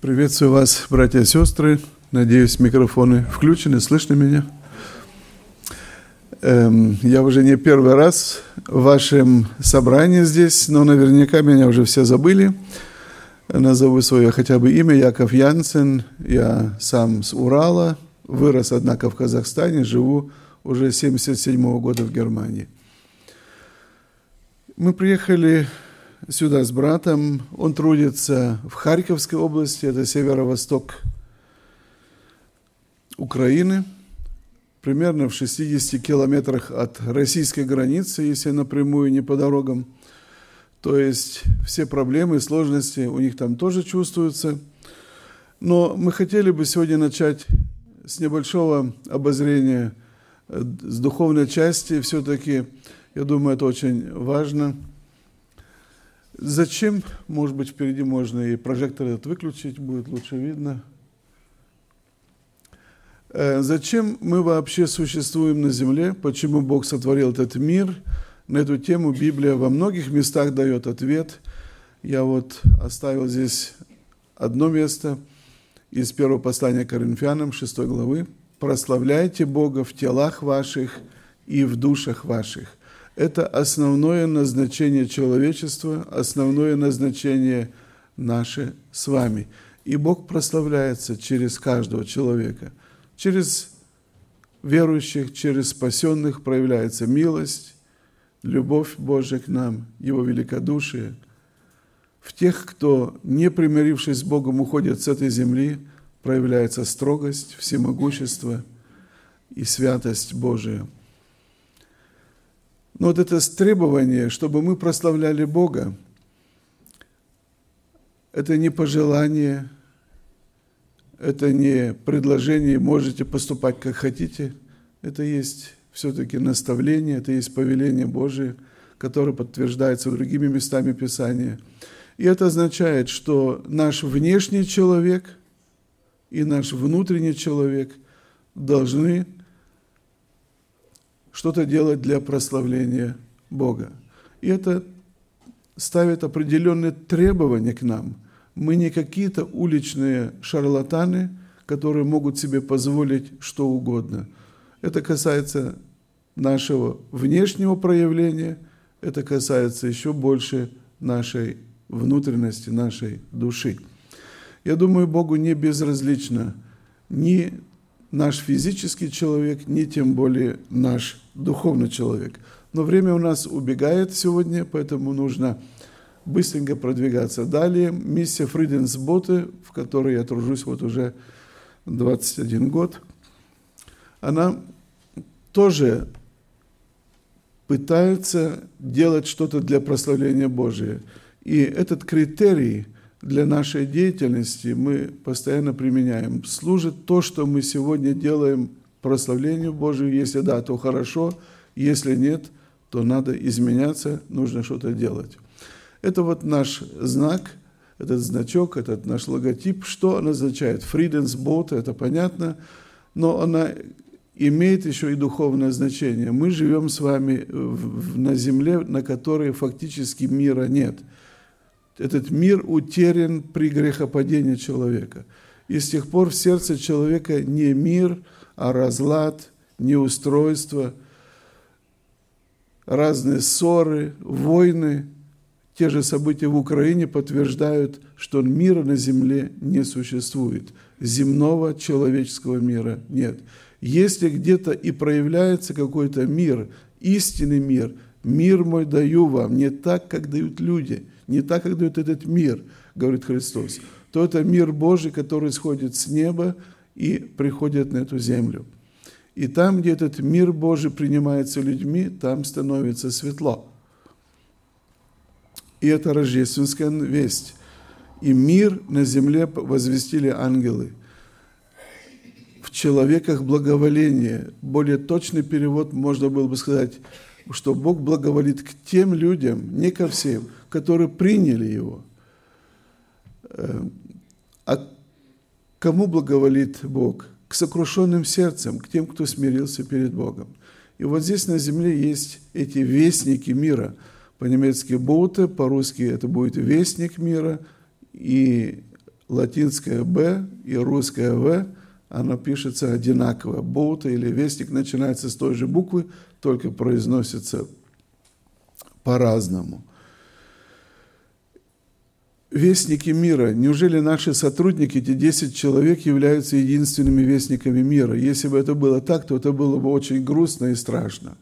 Приветствую вас, братья и сестры. Надеюсь, микрофоны включены, слышно меня? Эм, я уже не первый раз в вашем собрании здесь, но наверняка меня уже все забыли. Назову свое хотя бы имя Яков Янсен. Я сам с Урала, вырос, однако, в Казахстане, живу уже 77 -го года в Германии. Мы приехали сюда с братом. Он трудится в Харьковской области, это северо-восток Украины, примерно в 60 километрах от российской границы, если напрямую, не по дорогам. То есть все проблемы сложности у них там тоже чувствуются. Но мы хотели бы сегодня начать с небольшого обозрения, э, с духовной части. Все-таки, я думаю, это очень важно – Зачем, может быть, впереди можно и прожектор этот выключить, будет лучше видно. Э, зачем мы вообще существуем на Земле? Почему Бог сотворил этот мир? На эту тему Библия во многих местах дает ответ. Я вот оставил здесь одно место из первого послания Коринфянам, 6 главы. «Прославляйте Бога в телах ваших и в душах ваших, это основное назначение человечества, основное назначение наше с вами. И Бог прославляется через каждого человека. Через верующих, через спасенных проявляется милость, любовь Божия к нам, Его великодушие. В тех, кто, не примирившись с Богом, уходит с этой земли, проявляется строгость, всемогущество и святость Божия – но вот это требование, чтобы мы прославляли Бога, это не пожелание, это не предложение, можете поступать как хотите. Это есть все-таки наставление, это есть повеление Божие, которое подтверждается другими местами Писания. И это означает, что наш внешний человек и наш внутренний человек должны что-то делать для прославления Бога. И это ставит определенные требования к нам. Мы не какие-то уличные шарлатаны, которые могут себе позволить что угодно. Это касается нашего внешнего проявления, это касается еще больше нашей внутренности, нашей души. Я думаю, Богу не безразлично ни наш физический человек, ни тем более наш духовный человек. Но время у нас убегает сегодня, поэтому нужно быстренько продвигаться. Далее миссия Фриденсботе, в которой я тружусь вот уже 21 год, она тоже пытается делать что-то для прославления Божия. И этот критерий – для нашей деятельности мы постоянно применяем. Служит то, что мы сегодня делаем прославлению Божию. Если да, то хорошо. Если нет, то надо изменяться, нужно что-то делать. Это вот наш знак, этот значок, этот наш логотип. Что он означает? Friedensbote, это понятно, но она имеет еще и духовное значение. Мы живем с вами на земле, на которой фактически мира нет – этот мир утерян при грехопадении человека. И с тех пор в сердце человека не мир, а разлад, неустройство, разные ссоры, войны. Те же события в Украине подтверждают, что мира на земле не существует. Земного человеческого мира нет. Если где-то и проявляется какой-то мир, истинный мир, мир мой даю вам, не так, как дают люди – не так, как дает этот мир, говорит Христос, то это мир Божий, который сходит с неба и приходит на эту землю. И там, где этот мир Божий принимается людьми, там становится светло. И это рождественская весть. И мир на земле возвестили ангелы. В человеках благоволение. Более точный перевод можно было бы сказать, что Бог благоволит к тем людям, не ко всем – которые приняли его. Э, а кому благоволит Бог? К сокрушенным сердцам, к тем, кто смирился перед Богом. И вот здесь на земле есть эти вестники мира. По-немецки «боте», по-русски это будет «вестник мира», и латинское «б» и русское «в», оно пишется одинаково. Боута или вестник начинается с той же буквы, только произносится по-разному. Вестники мира. Неужели наши сотрудники, эти 10 человек, являются единственными вестниками мира? Если бы это было так, то это было бы очень грустно и страшно.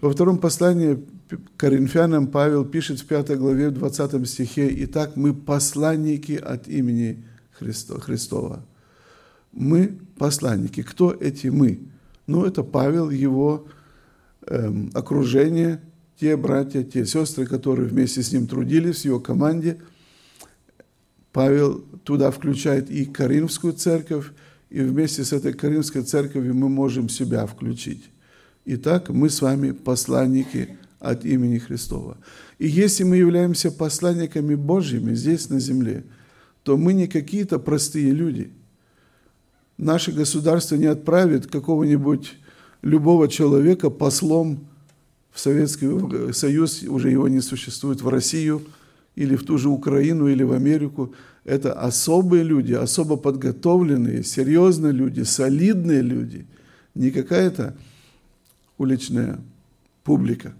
Во втором послании Коринфянам Павел пишет в 5 главе, в 20 стихе, «Итак, мы посланники от имени Христа, Христова». Мы посланники. Кто эти мы? Ну, это Павел, его эм, окружение, те братья, те сестры, которые вместе с ним трудились в его команде – Павел туда включает и Каримскую церковь, и вместе с этой Каримской церковью мы можем себя включить. Итак, мы с вами посланники от имени Христова. И если мы являемся посланниками Божьими здесь на земле, то мы не какие-то простые люди. Наше государство не отправит какого-нибудь любого человека послом в Советский Союз, уже его не существует, в Россию – или в ту же Украину, или в Америку. Это особые люди, особо подготовленные, серьезные люди, солидные люди. Не какая-то уличная публика.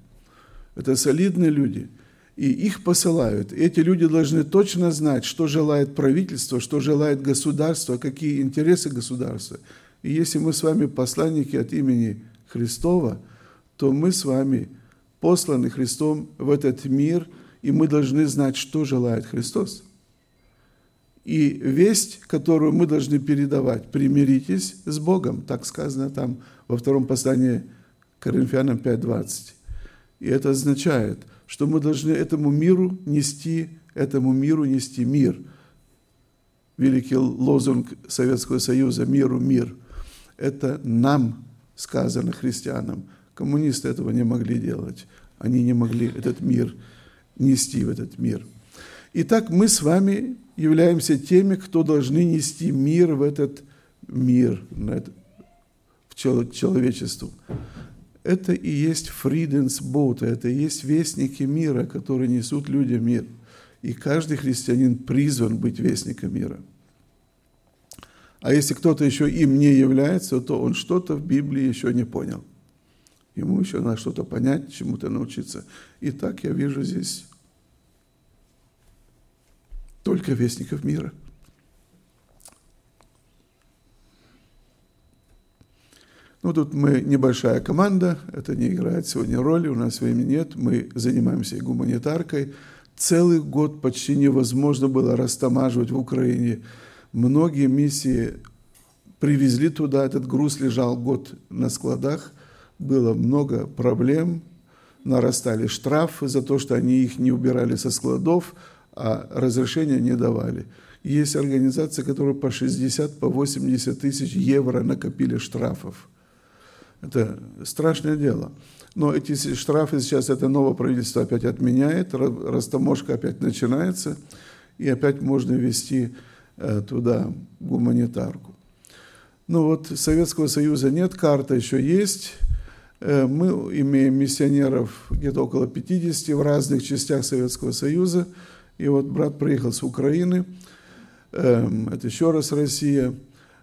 Это солидные люди. И их посылают. Эти люди должны точно знать, что желает правительство, что желает государство, какие интересы государства. И если мы с вами посланники от имени Христова, то мы с вами посланы Христом в этот мир – и мы должны знать, что желает Христос. И весть, которую мы должны передавать, примиритесь с Богом, так сказано там во втором послании Коринфянам 5.20. И это означает, что мы должны этому миру нести, этому миру нести мир. Великий лозунг Советского Союза «Миру мир». Это нам сказано, христианам. Коммунисты этого не могли делать. Они не могли этот мир нести в этот мир. Итак, мы с вами являемся теми, кто должны нести мир в этот мир, в человечеству. Это и есть Фриденсбоут, это и есть вестники мира, которые несут людям мир. И каждый христианин призван быть вестником мира. А если кто-то еще им не является, то он что-то в Библии еще не понял. Ему еще надо что-то понять, чему-то научиться. И так я вижу здесь только вестников мира. Ну, тут мы небольшая команда, это не играет сегодня роли, у нас времени нет, мы занимаемся гуманитаркой. Целый год почти невозможно было растамаживать в Украине. Многие миссии привезли туда, этот груз лежал год на складах, было много проблем, нарастали штрафы за то, что они их не убирали со складов, а разрешения не давали. Есть организации, которые по 60, по 80 тысяч евро накопили штрафов. Это страшное дело. Но эти штрафы сейчас это новое правительство опять отменяет, растаможка опять начинается, и опять можно вести э, туда гуманитарку. Ну вот Советского Союза нет, карта еще есть. Э, мы имеем миссионеров где-то около 50 в разных частях Советского Союза. И вот брат приехал с Украины, эм, это еще раз Россия.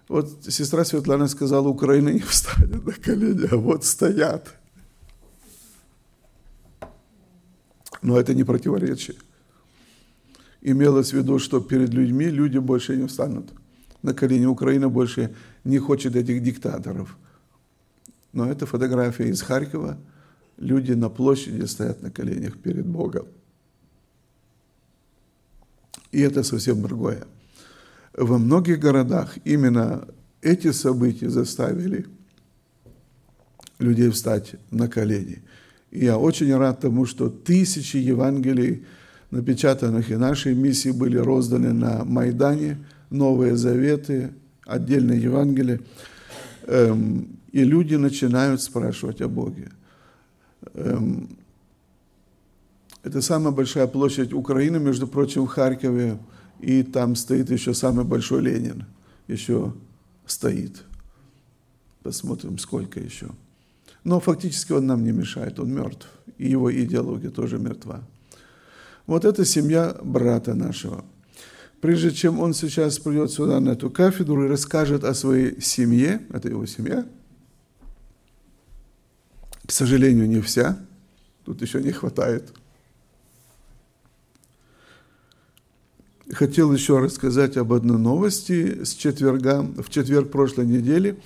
Вот сестра Светлана сказала, Украина не встанет на колени, а вот стоят. Но это не противоречие. Имелось в виду, что перед людьми люди больше не встанут на колени. Украина больше не хочет этих диктаторов – но это фотография из Харькова. Люди на площади стоят на коленях перед Богом. И это совсем другое. Во многих городах именно эти события заставили людей встать на колени. И я очень рад тому, что тысячи Евангелий, напечатанных и нашей миссии, были розданы на Майдане, Новые Заветы, отдельные Евангелия. Эм, и люди начинают спрашивать о Боге. Эм, это самая большая площадь Украины, между прочим, в Харькове, и там стоит еще самый большой Ленин, еще стоит. Посмотрим, сколько еще. Но фактически он нам не мешает, он мертв, и его идеология тоже мертва. Вот это семья брата нашего. прежде чем он сейчас придет сюда на эту кафедру и расскажет о своей семье, это его семья, к сожалению, не вся, тут еще не хватает. Хотел еще рассказать об одной новости с четверга, в четверг прошлой недели,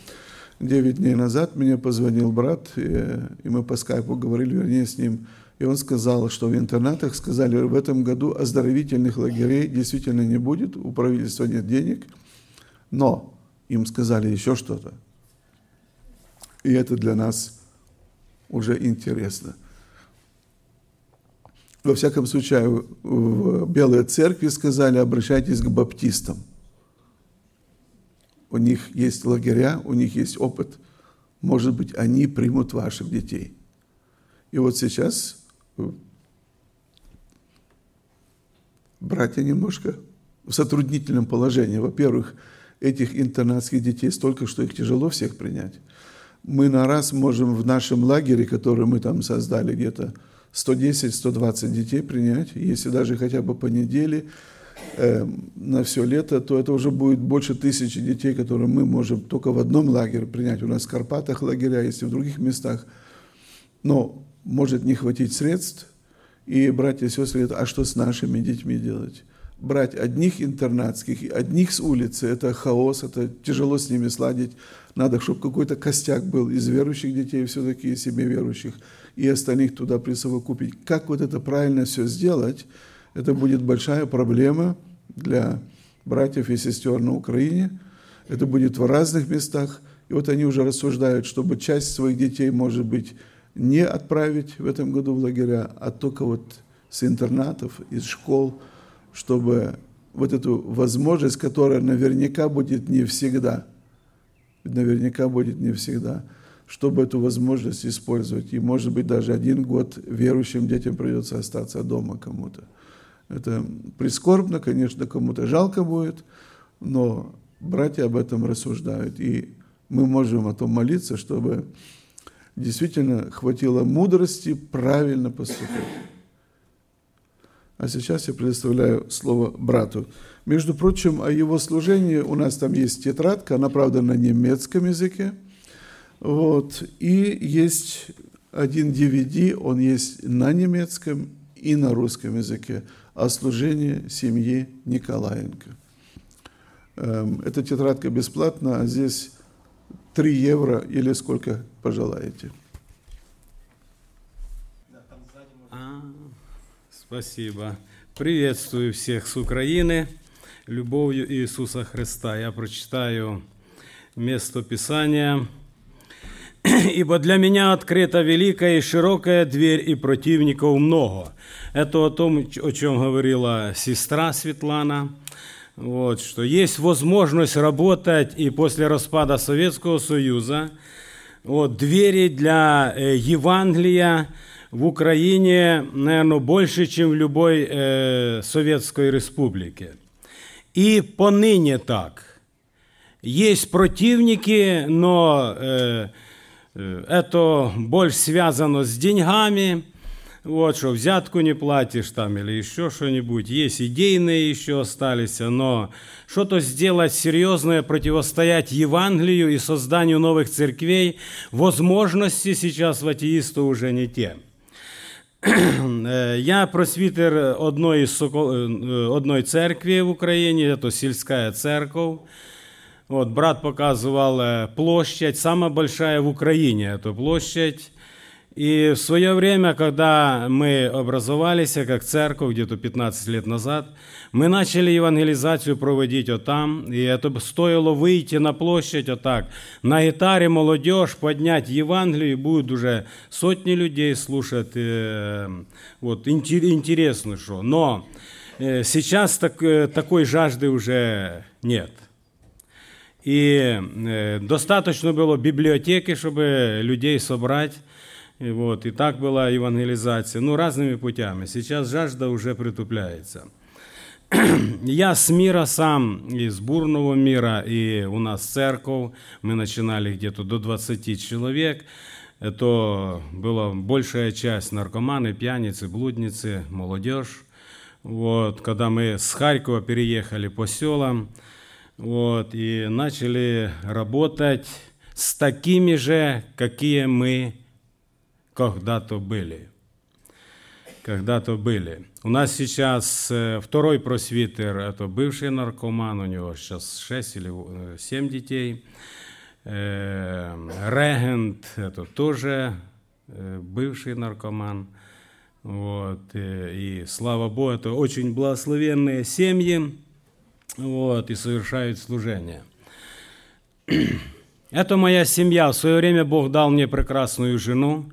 9 дней назад мне позвонил брат, и, и мы по скайпу говорили, вернее, с ним, и он сказал, что в интернатах сказали, в этом году оздоровительных лагерей действительно не будет, у правительства нет денег, но им сказали еще что-то. И это для нас уже интересно. Во всяком случае, в Белой Церкви сказали, обращайтесь к баптистам. У них есть лагеря, у них есть опыт. Может быть, они примут ваших детей. И вот сейчас братья немножко в затруднительном положении. Во-первых, этих интернатских детей столько, что их тяжело всех принять. Мы на раз можем в нашем лагере, который мы там создали, где-то 110-120 детей принять. Если даже хотя бы по неделе э, на все лето, то это уже будет больше тысячи детей, которые мы можем только в одном лагере принять. У нас в Карпатах лагеря есть и в других местах. Но может не хватить средств, и братья и сестры говорят, а что с нашими детьми делать? Брать одних интернатских, одних с улицы, это хаос, это тяжело с ними сладить. Надо, чтобы какой-то костяк был из верующих детей, все-таки из себе верующих, и остальных туда присовокупить. Как вот это правильно все сделать, это будет большая проблема для братьев и сестер на Украине. Это будет в разных местах. И вот они уже рассуждают, чтобы часть своих детей, может быть, не отправить в этом году в лагеря, а только вот с интернатов, из школ, чтобы вот эту возможность, которая наверняка будет не всегда, наверняка будет не всегда, чтобы эту возможность использовать. И, может быть, даже один год верующим детям придется остаться дома кому-то. Это прискорбно, конечно, кому-то жалко будет, но братья об этом рассуждают. И мы можем о том молиться, чтобы действительно хватило мудрости правильно поступать. А сейчас я предоставляю слово брату. Между прочим, о его служении у нас там есть тетрадка, она, правда, на немецком языке. Вот. И есть один DVD, он есть на немецком и на русском языке о служении семьи Николаенко. Эм, эта тетрадка бесплатна, а здесь 3 евро или сколько пожелаете. А, спасибо. Приветствую всех с Украины. Любовью Иисуса Христа. Я прочитаю место Писания. «Ибо для меня открыта великая и широкая дверь, и противников много». Это о том, о чем говорила сестра Светлана – вот, что есть возможность работать и после распада Советского Союза. Вот, двери для э, Евангелия в Украине, наверное, больше, чем в любой э, Советской Республике. И поныне так. Есть противники, но э, э это больше связано с деньгами, вот что, взятку не платишь там или еще что-нибудь. Есть идейные еще остались, но что-то сделать серьезное, противостоять Евангелию и созданию новых церквей, возможности сейчас в атеиста уже не те. Я просвітер одної, одної церкви в Україні, это сельская церковь. Вот, брат показывал площадь, самая большая в Украине эта площадь. И в свое время, когда мы образовались как церковь, где-то 15 лет назад, мы начали евангелизацию проводить вот там, и это стоило выйти на площадь вот так, на гитаре молодежь поднять Евангелие, и будет уже сотни людей слушать, э, вот, интересно что. Но э, сейчас так, э, такой жажды уже нет. И достаточно было библиотеки, чтобы людей собрать, и, вот, и так была евангелизация, ну, разными путями. Сейчас жажда уже притупляется. Я с мира сам, из бурного мира, и у нас церковь, мы начинали где-то до 20 человек. Это была большая часть наркоманы, пьяницы, блудницы, молодежь. вот, когда мы с Харькова переехали по селам, вот, и начали работать с такими же, какие мы когда-то были. Когда-то были. У нас сейчас э, второй просвитер, это бывший наркоман, у него сейчас 6 или 7 детей. Э, регент, это тоже э, бывший наркоман. Вот, и, и слава Богу, это очень благословенные семьи, вот, и совершают служение. Это моя семья. В свое время Бог дал мне прекрасную жену.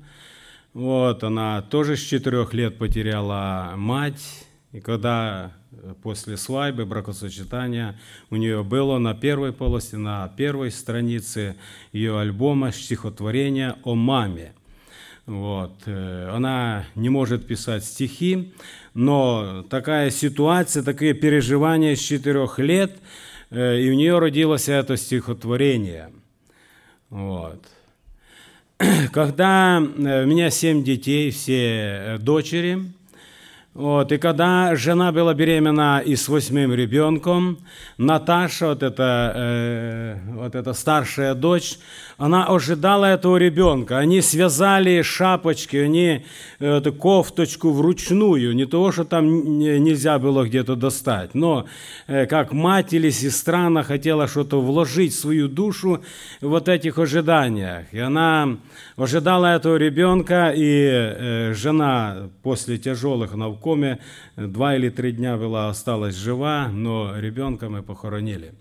Вот, она тоже с четырех лет потеряла мать. И когда э, после свадьбы, бракосочетания, у нее было на первой полосе, на первой странице ее альбома стихотворение о маме – вот. Э, она не может писать стихи, но такая ситуация, такие переживания с четырех лет, э, и у нее родилось это стихотворение. Вот. Когда э, у меня семь детей, все дочери, вот, и когда жена была беременна и с восьмым ребенком, Наташа, вот эта, э, вот эта старшая дочь, она ожидала этого ребенка. Они связали шапочки, они э, эту кофточку вручную, не того, что там нельзя было где-то достать, но э, как мать или сестра, она хотела что-то вложить в свою душу в вот этих ожиданиях. И она ожидала этого ребенка, и э, жена после тяжелых коме. Два или три дня была, осталась жива, но ребенка мы похоронили.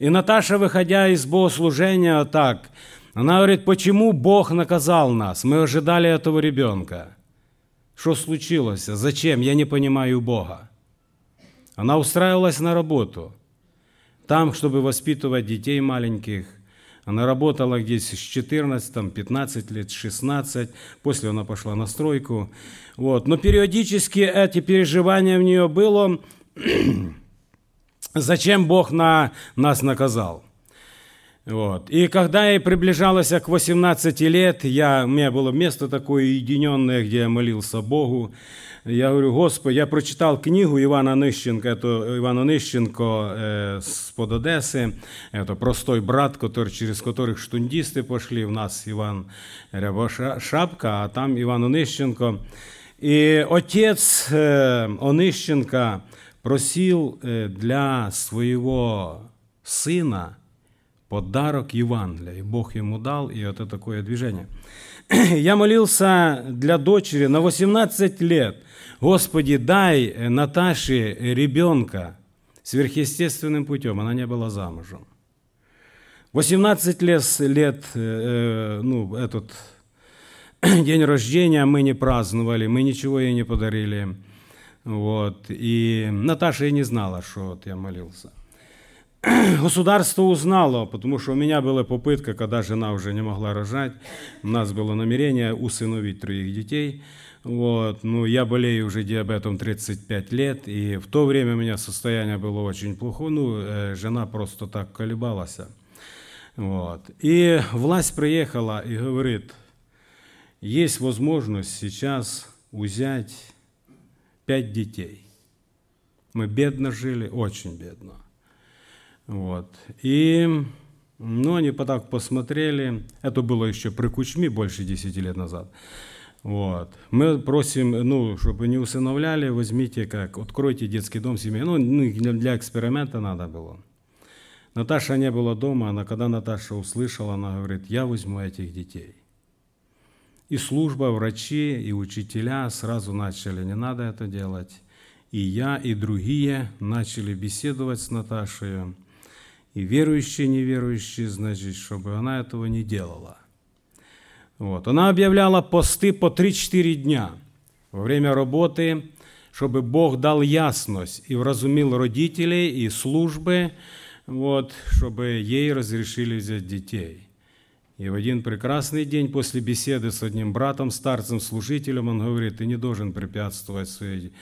И Наташа, выходя из богослужения так, она говорит, почему Бог наказал нас? Мы ожидали этого ребенка. Что случилось? Зачем? Я не понимаю Бога. Она устраивалась на работу. Там, чтобы воспитывать детей маленьких. Она работала здесь с 14, 15 лет, 16. После она пошла на стройку. Вот. Но периодически эти переживания в нее было, зачем Бог на, нас наказал. Вот. И когда я приближалась к 18 лет, я, у меня было место такое уединенное, где я молился Богу. Я говорю, Господи, я прочитал книгу Ивана Нищенко, это Иван Нищенко э, с-под Одессы, это простой брат, который, через которых штундисты пошли, у нас Иван Рябошапка, а там Иван Онищенко. И отец э, Онищенко просил э, для своего сына подарок Евангелия, и Бог ему дал, и это такое движение. Я молился для дочери на 18 лет. Господи, дай Наташе ребенка сверхъестественным путем. Она не была замужем. 18 лет, лет э, ну, этот день рождения мы не праздновали, мы ничего ей не подарили. Вот. И Наташа и не знала, что вот я молился. Государство узнало, потому что у меня была попытка, когда жена уже не могла рожать, у нас было намерение усыновить троих детей. Вот. Ну, я болею уже диабетом 35 лет, и в то время у меня состояние было очень плохое. Ну, э, жена просто так колебалась. Вот. И власть приехала и говорит, есть возможность сейчас взять пять детей. Мы бедно жили, очень бедно. Вот. И ну, они так посмотрели, это было еще при Кучме больше 10 лет назад. Вот. Мы просим, ну, чтобы не усыновляли, возьмите как, откройте детский дом семьи. Ну, для эксперимента надо было. Наташа не была дома, она, когда Наташа услышала, она говорит, я возьму этих детей. И служба, врачи, и учителя сразу начали, не надо это делать. И я, и другие начали беседовать с Наташей. И верующие, и неверующие, значит, чтобы она этого не делала. Вот. Она объявляла посты по 3-4 дня во время работы, чтобы Бог дал ясность и вразумил родителей и службы, вот, чтобы ей разрешили взять детей. И в один прекрасный день после беседы с одним братом, старцем, служителем, он говорит, ты не должен препятствовать своей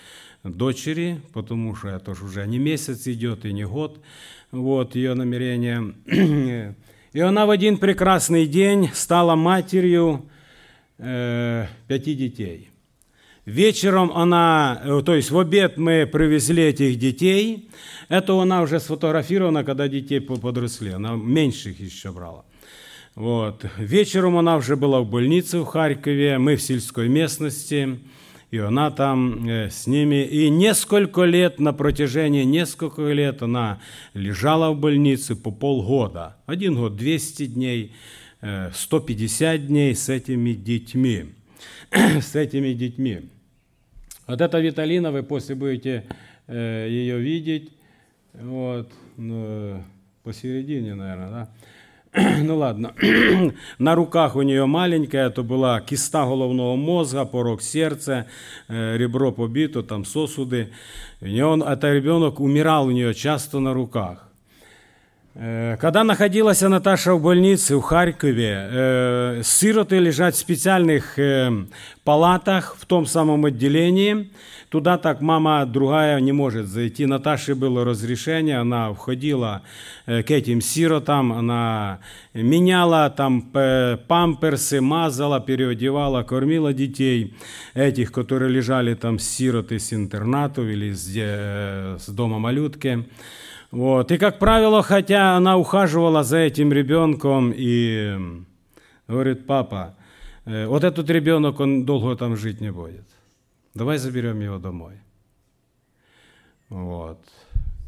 дочери, потому что это уже не месяц идет и не год, вот ее намерение. И она в один прекрасный день стала матерью э, пяти детей. Вечером она, э, то есть в обед мы привезли этих детей. Это она уже сфотографирована, когда детей подросли. Она меньших еще брала. Вот. Вечером она уже была в больнице в Харькове, мы в сельской местности, и она там э, с ними. И несколько лет, на протяжении нескольких лет она лежала в больнице по полгода. Один год, 200 дней, 150 э, дней с этими детьми. с этими детьми. Вот эта Виталина, вы после будете э, ее видеть. Вот, посередине, наверное, да? ну ладно, на руках у нее маленькая, это была киста головного мозга, порог сердца, э, ребро побито, там сосуды. У нее, это ребенок умирал у нее часто на руках. Э, когда находилась Наташа в больнице в Харькове, э, сироты лежат в специальных палатах в том самом отделении. Туда так мама другая не может зайти. Наташе было разрешение, она входила э, к этим сиротам, она меняла там памперсы, мазала, переодевала, кормила детей, этих, которые лежали там сироты с интернатов или э, с дома малютки. Вот. И, как правило, хотя она ухаживала за этим ребенком и говорит, папа, э, вот этот ребенок, он долго там жить не будет. Давай заберем его домой. Вот.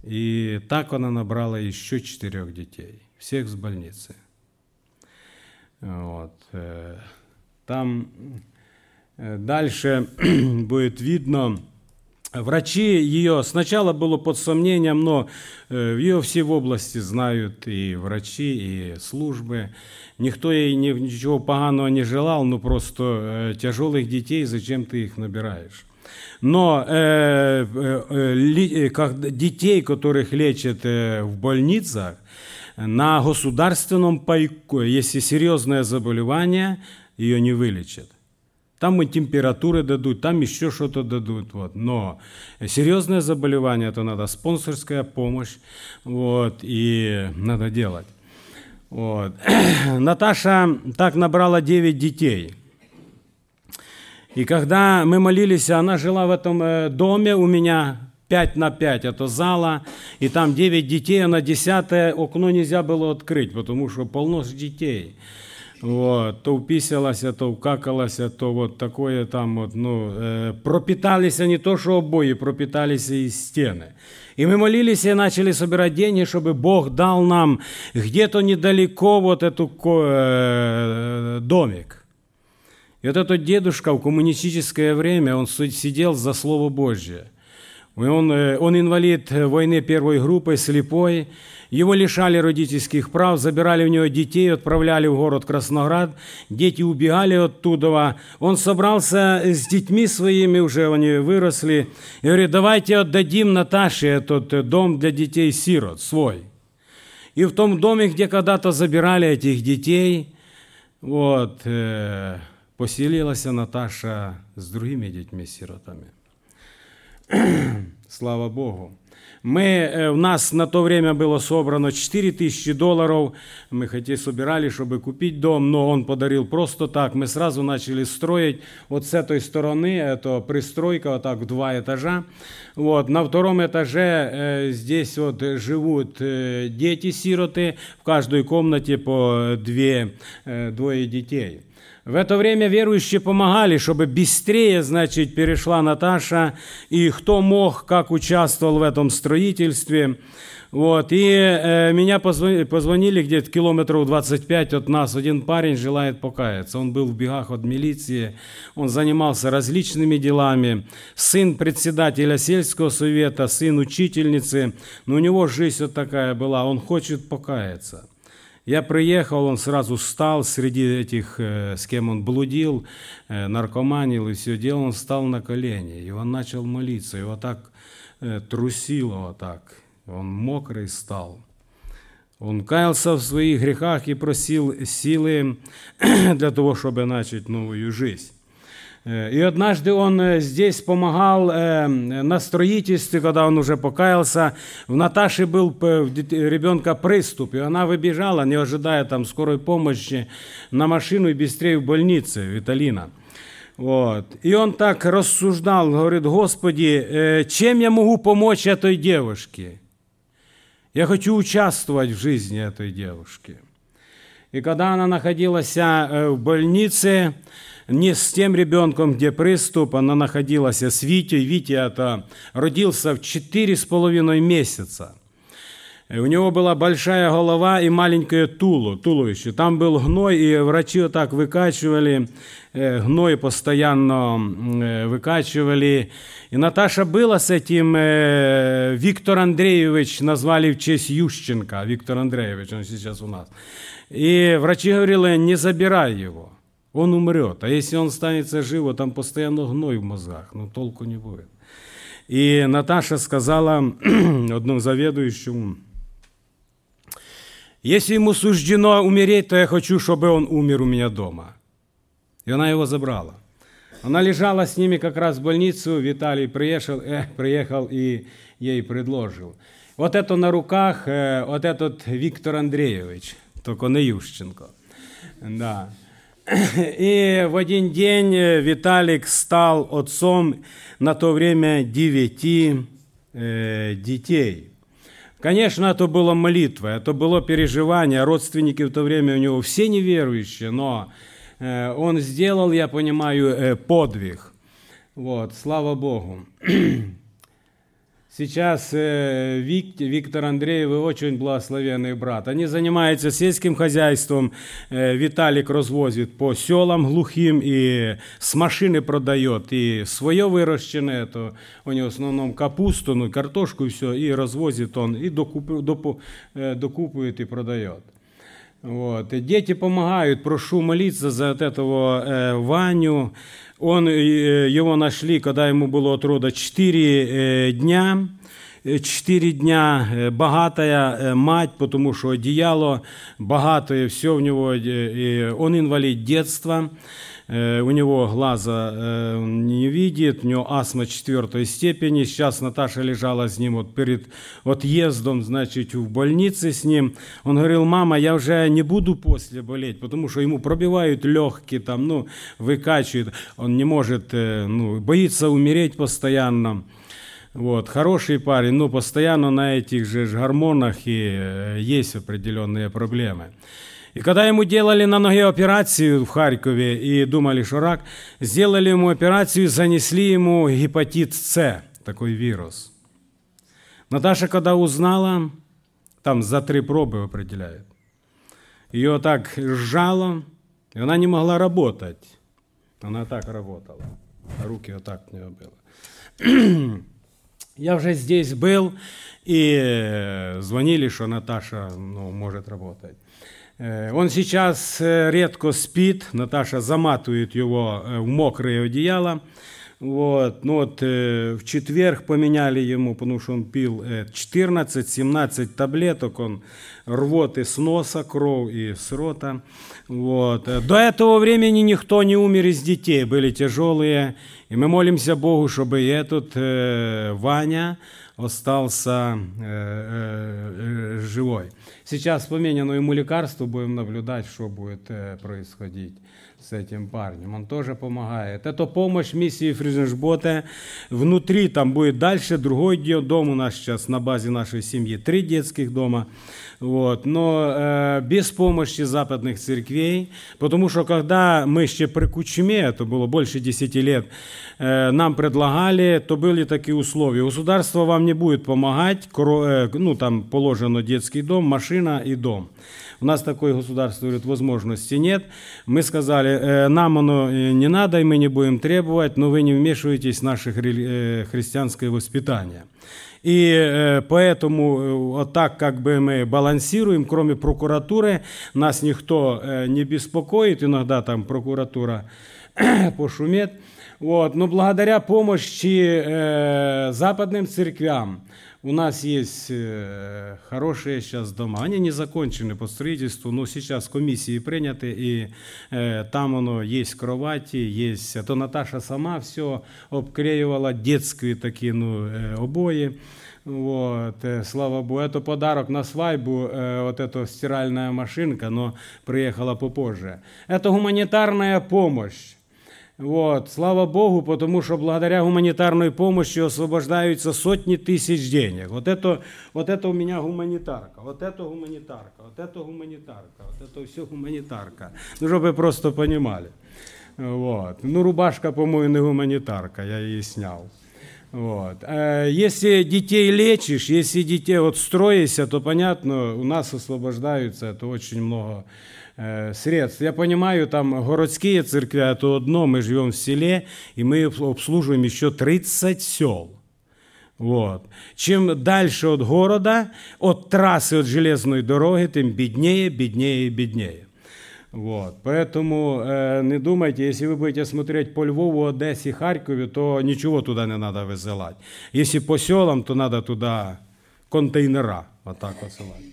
И так она набрала еще четырех детей, всех с больницы. Вот. Э, там э, дальше будет видно, Врачи ее сначала было под сомнением, но э, ее все в области знают и врачи, и службы. Никто ей ничего поганого не желал, но просто э, тяжелых детей, зачем ты их набираешь? Но э, э, ли, как детей, которых лечат э, в больницах, на государственном пайку, если серьезное заболевание, ее не вылечат. Там и температуры дадут, там еще что-то дадут. Вот. Но серьезное заболевание, это надо спонсорская помощь, вот, и надо делать. Вот. Наташа так набрала 9 детей. И когда мы молились, она жила в этом э, доме у меня 5 на 5, это зала, и там 9 детей, а на 10 окно нельзя было открыть, потому что полно детей. Вот, то уписалась, то укакалась, то вот такое там вот, ну, пропитались они то, что обои, пропитались и стены. И мы молились и начали собирать деньги, чтобы Бог дал нам где-то недалеко вот эту э, домик. И вот этот дедушка в коммунистическое время, он сидел за Слово Божье. Он, э, он инвалид войны первой группы, слепой, его лишали родительских прав, забирали у него детей, отправляли в город Красноград. Дети убегали оттуда. Он собрался с детьми своими, уже они выросли, и говорит, давайте отдадим Наташе этот дом для детей-сирот свой. И в том доме, где когда-то забирали этих детей, вот, э, поселилась Наташа с другими детьми-сиротами. Слава Богу. Мы, э, у нас на то время было собрано 4 тысячи долларов. Мы хотели, собирали, чтобы купить дом, но он подарил просто так. Мы сразу начали строить вот с этой стороны, это пристройка вот так два этажа. Вот, на втором этаже э, здесь вот живут э, дети-сироты, в каждой комнате по две, э, двое детей. В это время верующие помогали, чтобы быстрее, значит, перешла Наташа, и кто мог, как участвовал в этом строительстве. Вот, и э, меня позвонили, позвонили где-то километров 25 от нас. Один парень желает покаяться. Он был в бегах от милиции, он занимался различными делами. Сын председателя сельского совета, сын учительницы. Но у него жизнь вот такая была, он хочет покаяться. Я приехал, он сразу встал среди этих, э, с кем он блудил, э, наркоманил и все делал, он встал на колени, и он начал молиться, его так э, трусило вот так, он мокрый стал. Он каялся в своих грехах и просил силы для того, чтобы начать новую жизнь. И однажды он здесь помогал на строительстве, когда он уже покаялся. В Наташе был ребенка приступ, и она выбежала, не ожидая там скорой помощи, на машину и быстрее в больнице, Виталина. Вот. И он так рассуждал, говорит, Господи, чем я могу помочь этой девушке? Я хочу участвовать в жизни этой девушки. И когда она находилась в больнице, не с тем ребенком, где приступ, она находилась с Витей. Витя это родился в четыре с половиной месяца. У него была большая голова и маленькое туло, туловище. Там был гной, и врачи вот так выкачивали, э, гной постоянно э, выкачивали. И Наташа была с этим, э, Виктор Андреевич назвали в честь Ющенко, Виктор Андреевич, он сейчас у нас. И врачи говорили, не забирай его, он умрет. А если он останется живо, там постоянно гной в мозгах, ну толку не будет. И Наташа сказала одному заведующему, если ему суждено умереть, то я хочу, чтобы он умер у меня дома. И она его забрала. Она лежала с ними как раз в больницу, Виталий приехал, э, приехал и ей предложил. Вот это на руках, э, вот этот Виктор Андреевич, только не Ющенко. Да. И в один день Виталик стал отцом на то время девяти э, детей. Конечно, это была молитва, это было переживание. Родственники в то время у него все неверующие, но э, он сделал, я понимаю, э, подвиг. Вот, слава Богу. Сейчас э, Виктор Андреев очень благословенный брат. Они занимаются сельским хозяйством. Э, Виталик развозит по селам глухим и с машины продает. И свое выращенное, это у него в основном капусту, ну, картошку и все, и развозит он, и докуп, доп, э, докупывает и продает. Вот. И дети помогают, прошу молиться за вот этого э, Ваню. Он, э, его нашли, когда ему было от рода 4 э, дня. 4 дня богатая мать, потому что одеяло богатое, все в него, он инвалид детства. Э, у него глаза э, не видит, у него астма четвертой степени. Сейчас Наташа лежала с ним вот перед отъездом, значит, в больнице с ним. Он говорил, мама, я уже не буду после болеть, потому что ему пробивают легкие, там, ну, выкачивают. Он не может, э, ну, боится умереть постоянно. Вот, хороший парень, но постоянно на этих же гормонах и есть определенные проблемы. И когда ему делали на ноге операцию в Харькове и думали, что рак, сделали ему операцию, занесли ему гепатит С, такой вирус. Наташа, когда узнала, там за три пробы определяют, ее так сжало, и она не могла работать. Она так работала. А руки вот так у нее было. Я уже здесь был, и звонили, что Наташа ну, может работать. Э, он сейчас э, редко спит, Наташа заматывает его э, в мокрое одеяло. Вот, ну вот в четверг поменяли ему, потому что он пил 14-17 таблеток, он рвоты с носа, кровь и с рота. Вот. До этого времени никто не умер из детей, были тяжелые. И мы молимся Богу, чтобы этот э, Ваня остался э, э, живой. Сейчас поменяно ему лекарство, будем наблюдать, что будет э, происходить с этим парнем. Он тоже помогает. Это помощь миссии Фризеншбота. Внутри там будет дальше другой дом у нас сейчас на базе нашей семьи. Три детских дома. Вот. Но э, без помощи западных церквей, потому что когда мы еще при Кучме, это было больше 10 лет, э, нам предлагали, то были такие условия. Государство вам не будет помогать, э, ну там положено детский дом, машина и дом. У нас такой государство, говорит, возможности нет. Мы сказали, э, нам оно э, не надо, и мы не будем требовать, но вы не вмешиваетесь в наше э, христианское воспитание. И поэтому вот так как бы мы балансируем, кроме прокуратуры, нас никто не беспокоит, иногда там прокуратура пошумет. Вот. Но благодаря помощи западным церквям, у нас есть э, хорошие сейчас дома. Они не закончены по строительству, но сейчас комиссии приняты, и э, там оно есть кровати, есть. А то Наташа сама все обклеивала, детские такие ну, э, обои. Вот, слава Богу, это подарок на свадьбу, вот эта стиральная машинка, но приехала попозже. Это гуманитарная помощь. Вот. Слава Богу, потому что благодаря гуманитарной помощи освобождаются сотни тысяч денег. Вот это, вот это у меня гуманитарка, вот это гуманитарка, вот это гуманитарка, вот это все гуманитарка. Ну, чтобы вы просто понимали. Вот. Ну, рубашка, по-моему, не гуманитарка, я ее снял. Вот. Э, если детей лечишь, если детей вот строишься, то понятно, у нас освобождаются, это очень много средств. Я понимаю, там городские церкви, это одно, мы живем в селе, и мы обслуживаем еще 30 сел. Вот. Чем дальше от города, от трассы, от железной дороги, тем беднее, беднее и беднее. Вот. Поэтому э, не думайте, если вы будете смотреть по Львову, Одессе, Харькове, то ничего туда не надо высылать. Если по селам, то надо туда контейнера вот так высылать.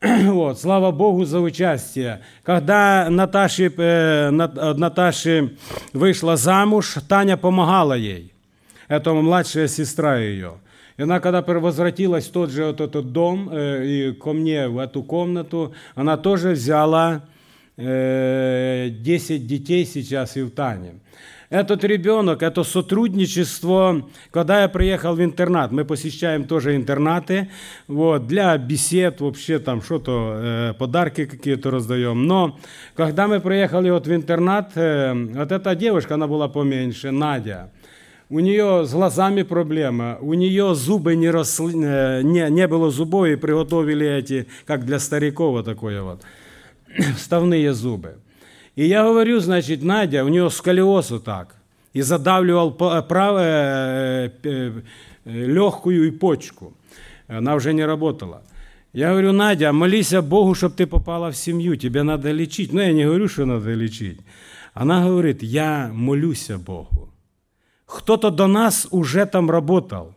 Вот, слава Богу за участие. Когда Наташи, э, Наташи вышла замуж, Таня помогала ей. Это младшая сестра ее. И она, когда возвратилась в тот же вот этот дом э, и ко мне в эту комнату, она тоже взяла э, 10 детей сейчас и в Тане. Этот ребенок, это сотрудничество, когда я приехал в интернат, мы посещаем тоже интернаты, вот, для бесед, вообще там что-то, э, подарки какие-то раздаем. Но когда мы приехали вот в интернат, э, вот эта девушка, она была поменьше, Надя, у нее с глазами проблема, у нее зубы не росли, э, не, не было зубов, и приготовили эти, как для стариков, такое вот, вставные зубы. И я говорю, значит, Надя, у нее сколиоз вот так. И задавливал правую, э, э, легкую и почку. Она уже не работала. Я говорю, Надя, молись Богу, чтобы ты попала в семью, тебе надо лечить. Ну, я не говорю, что надо лечить. Она говорит, я молюсь Богу. Кто-то до нас уже там работал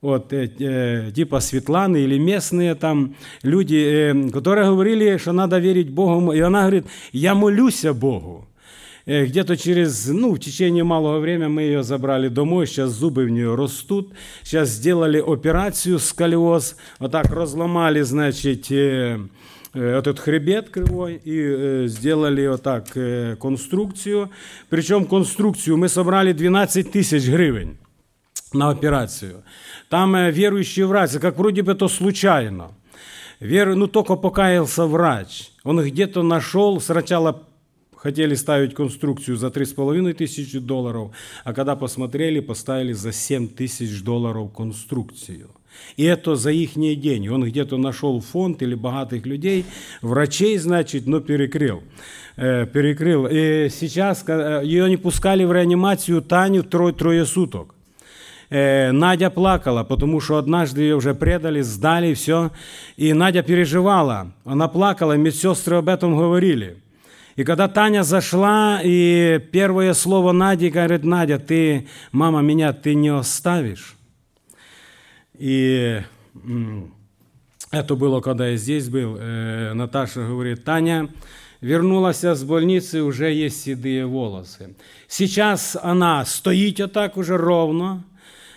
вот, э, э, типа Светланы или местные там люди, э, которые говорили, что надо верить Богу. И она говорит, я молюсь Богу. Э, где-то через, ну, в течение малого времени мы ее забрали домой, сейчас зубы в нее растут, сейчас сделали операцию сколиоз, вот так разломали, значит, э, э, этот хребет кривой и э, сделали вот так э, конструкцию. Причем конструкцию мы собрали 12 тысяч гривен На операцию. Там э, верующий врач, как вроде бы это случайно. Вер, ну, только покаялся врач. Он где-то нашел, сначала хотели ставить конструкцию за 3,5 тысячи долларов, а когда посмотрели, поставили за 7 тысяч долларов конструкцию. И это за их деньги. Он где-то нашел фонд или богатых людей, врачей, значит, но перекрыл. Э, перекрыл. И сейчас э, ее не пускали в реанимацию Таню трое, трое суток. Э, Надя плакала, потому что однажды ее уже предали, сдали, все. И Надя переживала, она плакала, медсестры об этом говорили. И когда Таня зашла, и первое слово Нади говорит, Надя, ты, мама, меня ты не оставишь. И это было, когда я здесь был. Э, Наташа говорит, Таня вернулась с больницы, уже есть седые волосы. Сейчас она стоит вот так уже ровно,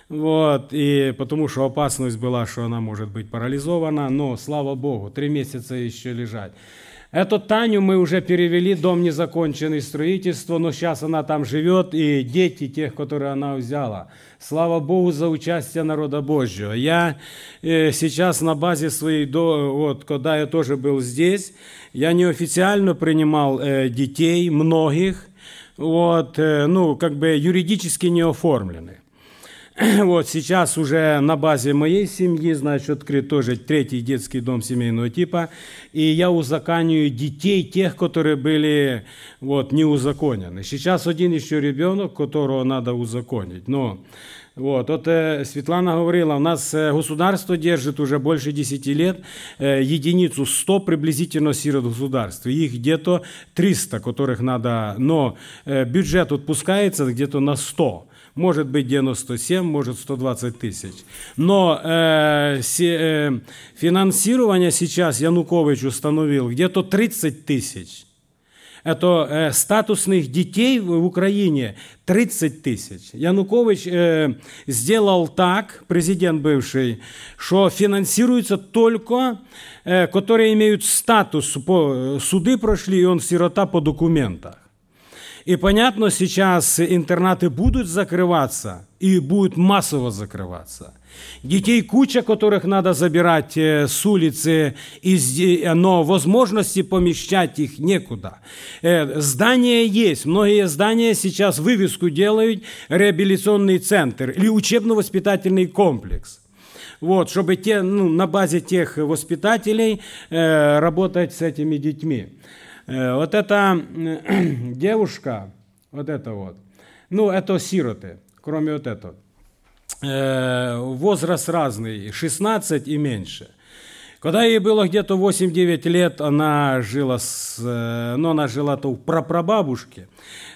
вот, и потому что опасность была, что она может быть парализована, но, слава Богу, три месяца еще лежать. Эту Таню мы уже перевели, дом незаконченный строительство, но сейчас она там живет, и дети тех, которые она взяла. Слава Богу за участие народа Божьего. Я э, сейчас на базе своей, до, вот, когда я тоже был здесь, я неофициально принимал э, детей, многих, вот, э, ну, как бы юридически не оформленных. Вот сейчас уже на базе моей семьи, значит, открыт тоже третий детский дом семейного типа, и я узаконю детей, тех, которые были вот, не узаконены. Сейчас один еще ребенок, которого надо узаконить. Но вот, вот э, Светлана говорила, у нас э, государство держит уже больше 10 лет э, единицу 100 приблизительно сирот государства. Их где-то 300, которых надо, но бюджет отпускается где-то на 100 может быть 97, может 120 тысяч. Но э, се, э, финансирование сейчас Янукович установил где-то 30 тысяч. Это э, статусных детей в Украине 30 тысяч. Янукович э, сделал так, президент бывший, что финансируется только, э, которые имеют статус, по, суды прошли, и он сирота по документах. И понятно, сейчас интернаты будут закрываться и будут массово закрываться. Детей куча, которых надо забирать э, с улицы, но возможности помещать их некуда. Э, здания есть. Многие здания сейчас вывеску делают реабилитационный центр или учебно-воспитательный комплекс. Вот, чтобы те, ну, на базе тех воспитателей э, работать с этими детьми. Э, вот эта э, девушка, вот это вот, ну, это сироты, кроме вот этого. Э, возраст разный, 16 и меньше. Когда ей было где-то 8-9 лет, она жила с, ну, она жила-то у прапрабабушки,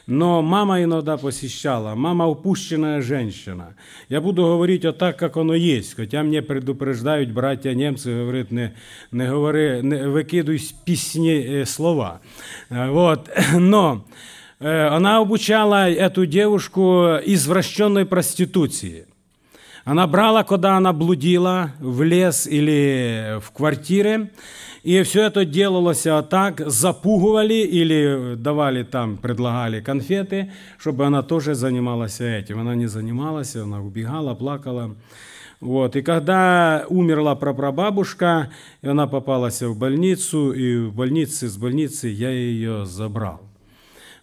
но мама иногда посещала. Мама упущенная женщина. Я буду говорить так, как оно есть. Хотя мне предупреждают братья немцы, говорят, не, не говори, не выкидывай пісні слова. Вот. Но она обучала эту девушку извращенной проституции. Она брала, когда она блудила в лес или в квартире, и все это делалось так, запугивали или давали там, предлагали конфеты, чтобы она тоже занималась этим. Она не занималась, она убегала, плакала. Вот. И когда умерла прапрабабушка, и она попалась в больницу, и в больнице, с больницы я ее забрал.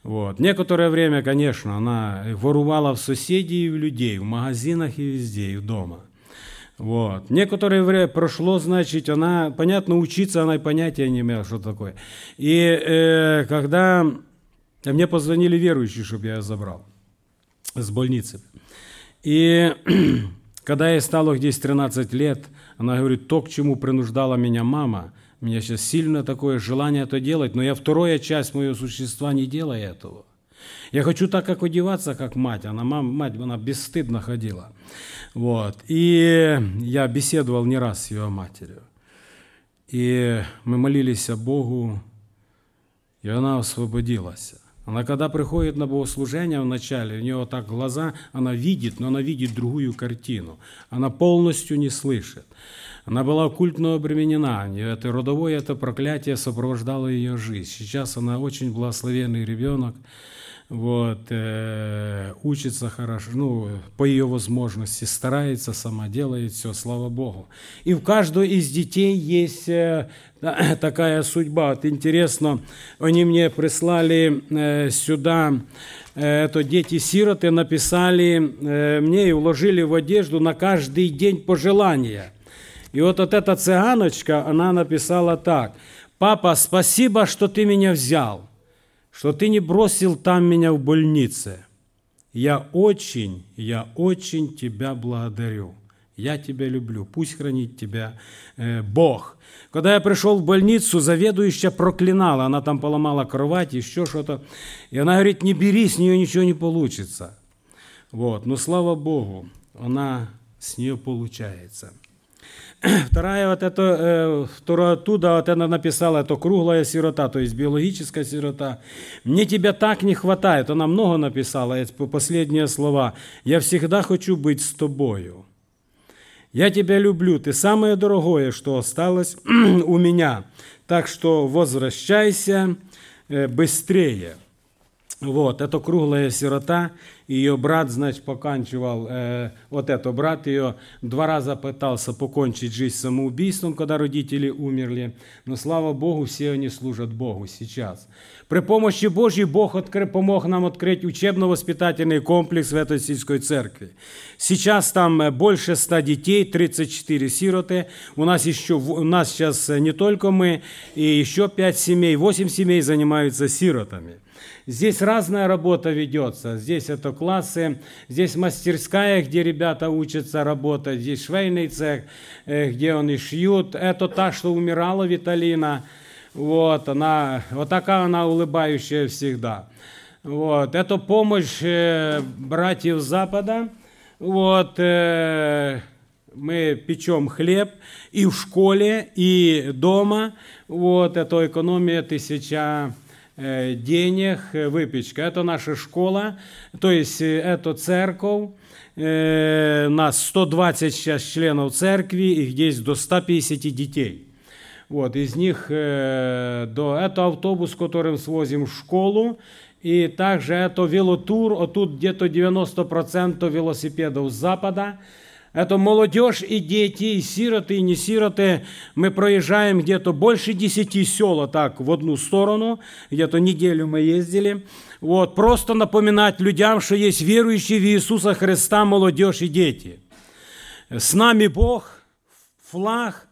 Вот. Некоторое время, конечно, она воровала в соседей и в людей, в магазинах и везде, и дома. Вот. Некоторое время прошло, значит, она, понятно, учиться она и понятия не имела, что такое. И э, когда мне позвонили верующие, чтобы я ее забрал с больницы. И когда ей стало здесь 13 лет, она говорит, то, к чему принуждала меня мама – у меня сейчас сильно такое желание это делать, но я вторая часть моего существа не делаю этого. Я хочу так, как одеваться, как мать. Она, мам, мать, она бесстыдно ходила. Вот. И я беседовал не раз с ее матерью. И мы молились о Богу, и она освободилась. Она когда приходит на богослужение вначале, у нее так глаза, она видит, но она видит другую картину. Она полностью не слышит. Она была оккультно обременена. Это родовое это проклятие сопровождало ее жизнь. Сейчас она очень благословенный ребенок. Вот, э, учится хорошо, ну, по ее возможности, старается сама, делает все, слава Богу. И в каждой из детей есть э, такая судьба. Вот интересно, они мне прислали э, сюда, э, это дети-сироты, написали э, мне и уложили в одежду на каждый день пожелания. И вот, вот эта цыганочка, она написала так. «Папа, спасибо, что ты меня взял, что ты не бросил там меня в больнице. Я очень, я очень тебя благодарю. Я тебя люблю. Пусть хранит тебя э, Бог». Когда я пришел в больницу, заведующая проклинала. Она там поломала кровать, еще что-то. И она говорит, не бери, с нее ничего не получится. Вот. Но слава Богу, она с нее получается. Вторая вот это, э, вторая оттуда вот она написала, это круглая сирота, то есть биологическая сирота. Мне тебя так не хватает. Она много написала, это последние слова. Я всегда хочу быть с тобою. Я тебя люблю, ты самое дорогое, что осталось у меня. Так что возвращайся э, быстрее. Вот, это круглая сирота, ее брат, значит, поканчивал, э, вот это, брат ее два раза пытался покончить жизнь самоубийством, когда родители умерли, но, слава Богу, все они служат Богу сейчас. При помощи Божьей Бог откры, помог нам открыть учебно-воспитательный комплекс в этой сельской церкви. Сейчас там э, больше 100 детей, 34 сироты. У нас, еще, у нас сейчас не только мы, и еще 5 семей, 8 семей занимаются сиротами. Здесь разная работа ведется. Здесь это классы, здесь мастерская, где ребята учатся работать, здесь швейный цех, э, где они шьют. Это та, что умирала Виталина. Вот, она, вот такая она улыбающая всегда. Вот, это помощь э, братьев Запада. Вот, э, мы печем хлеб и в школе, и дома. Вот, это экономия тысяча денег, э, выпечка. Это наша школа, то есть э, это церковь. Нас 120 сейчас членов церкви, их здесь до 150 детей. Вот, из них до, это автобус, которым свозим в школу, И также это велотур, а тут где-то 90% велосипедов с запада. Это молодежь и дети, и сироты, и не сироты. Мы проезжаем где-то больше 10 сел так в одну сторону. Где-то неделю мы ездили. Вот, просто напоминать людям, что есть верующие в Иисуса Христа молодежь и дети. С нами Бог, флаг,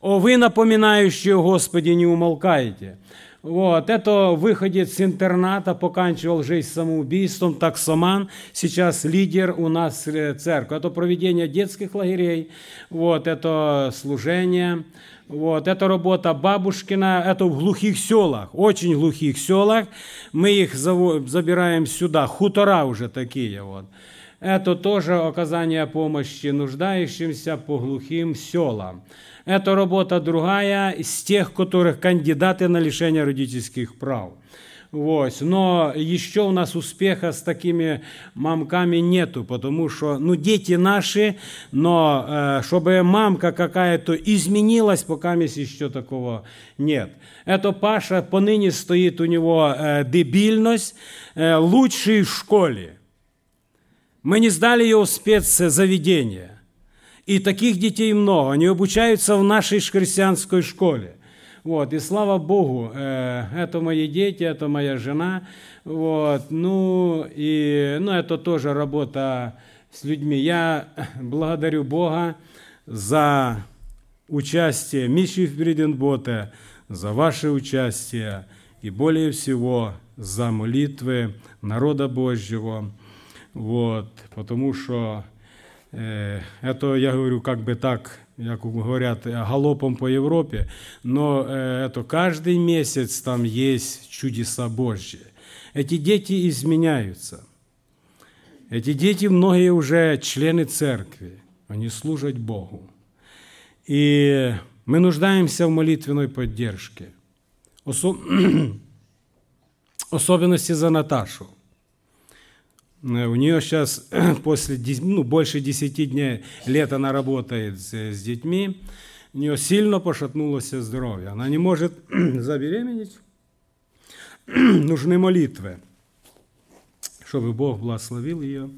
о вы напоминающие Господи не умолкаете. Вот, это выходец с интерната, поканчивал жизнь самоубийством, таксоман, сейчас лидер у нас церкви. Это проведение детских лагерей, вот, это служение, вот, это работа бабушкина, это в глухих селах, очень глухих селах. Мы их забираем сюда, хутора уже такие вот. Это тоже оказание помощи нуждающимся по глухим селам. Это работа другая из тех, которых кандидаты на лишение родительских прав. Вот. Но еще у нас успеха с такими мамками нету, потому что, ну, дети наши, но э, чтобы мамка какая-то изменилась, пока еще такого нет. Это Паша поныне стоит у него э, дебильность, э, лучший в школе. Мы не сдали его в спецзаведение. И таких детей много. Они обучаются в нашей христианской школе. Вот, и слава Богу, э, это мои дети, это моя жена. Вот, ну, и, ну, это тоже работа с людьми. Я благодарю Бога за участие Миши в Бриденботе, за ваше участие и более всего за молитвы народа Божьего. Вот, потому что это, я говорю, как бы так, как говорят, галопом по Европе, но это каждый месяц там есть чудеса Божьи. Эти дети изменяются. Эти дети, многие уже члены церкви, они служат Богу. И мы нуждаемся в молитвенной поддержке. Особенности за Наташу. Э, у нее сейчас после ну, больше 10 дней лет она работает с, с детьми. У нее сильно пошатнулось здоровье. Она не может забеременеть. Нужны молитвы, чтобы Бог благословил ее.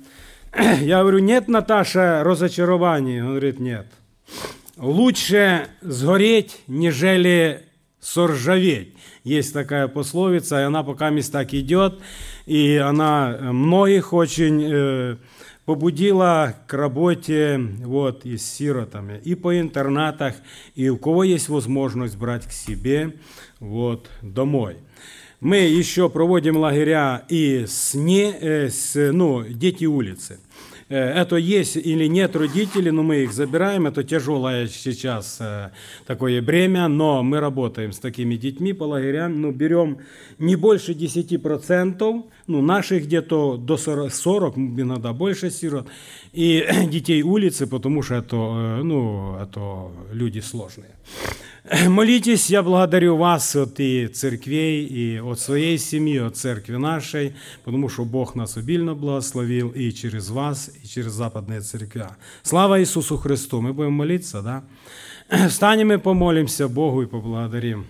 Я говорю, нет, Наташа, разочарования. Он говорит, нет. Лучше сгореть, нежели соржаветь. Есть такая пословица, и она пока мест так идет, и она многих очень э, побудила к работе вот, и с сиротами, и по интернатах, и у кого есть возможность брать к себе вот, домой. Мы еще проводим лагеря и с, не, э, с ну, дети улицы. Э, это есть или нет родители, но мы их забираем. Это тяжелое сейчас э, такое бремя, но мы работаем с такими детьми по лагерям. Ну, берем не больше 10%, ну, наших где-то до 40, 40, иногда больше сирот, и детей улицы, потому что это, э, ну, это люди сложные. Молитесь, я благодарю вас от и церквей, и от своей семьи, от церкви нашей, потому что Бог нас обильно благословил и через вас, и через западные церкви. Слава Иисусу Христу! Мы будем молиться, да? Встанем и помолимся Богу и поблагодарим.